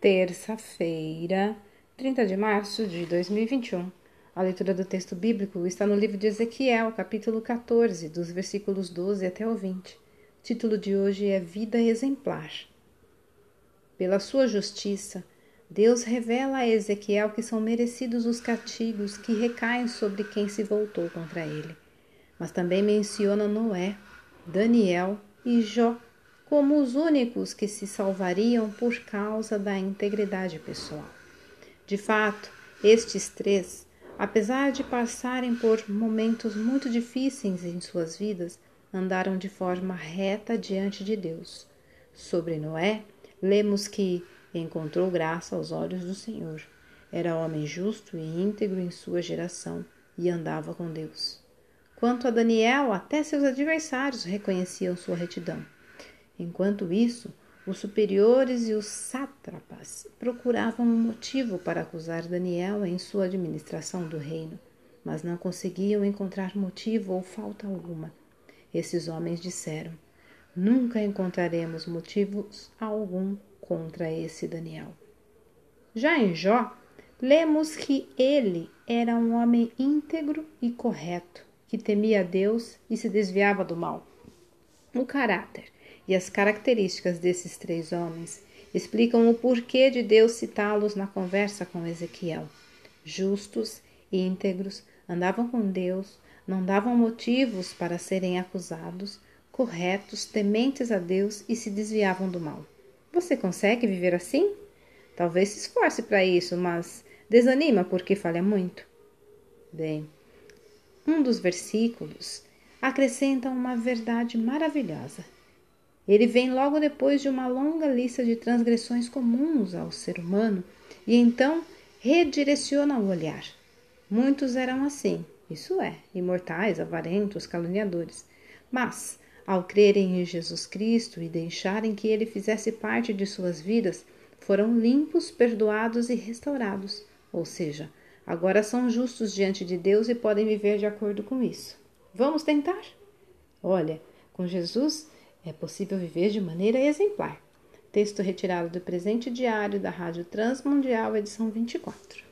terça-feira, 30 de março de 2021. A leitura do texto bíblico está no livro de Ezequiel, capítulo 14, dos versículos 12 até o 20. O título de hoje é Vida Exemplar. Pela sua justiça, Deus revela a Ezequiel que são merecidos os castigos que recaem sobre quem se voltou contra ele. Mas também menciona Noé, Daniel e Jó como os únicos que se salvariam por causa da integridade pessoal. De fato, estes três, apesar de passarem por momentos muito difíceis em suas vidas, andaram de forma reta diante de Deus. Sobre Noé, lemos que encontrou graça aos olhos do Senhor. Era homem justo e íntegro em sua geração e andava com Deus. Quanto a Daniel, até seus adversários reconheciam sua retidão. Enquanto isso, os superiores e os sátrapas procuravam um motivo para acusar Daniel em sua administração do reino, mas não conseguiam encontrar motivo ou falta alguma. Esses homens disseram: Nunca encontraremos motivos algum contra esse Daniel. Já em Jó, lemos que ele era um homem íntegro e correto, que temia a Deus e se desviava do mal. O caráter e as características desses três homens explicam o porquê de Deus citá-los na conversa com Ezequiel. Justos, íntegros, andavam com Deus, não davam motivos para serem acusados, corretos, tementes a Deus e se desviavam do mal. Você consegue viver assim? Talvez se esforce para isso, mas desanima porque falha muito. Bem, um dos versículos acrescenta uma verdade maravilhosa. Ele vem logo depois de uma longa lista de transgressões comuns ao ser humano e então redireciona o olhar. Muitos eram assim, isso é, imortais, avarentos, caluniadores. Mas, ao crerem em Jesus Cristo e deixarem que ele fizesse parte de suas vidas, foram limpos, perdoados e restaurados. Ou seja, agora são justos diante de Deus e podem viver de acordo com isso. Vamos tentar? Olha, com Jesus é possível viver de maneira exemplar. Texto retirado do presente diário da Rádio Transmundial, edição 24.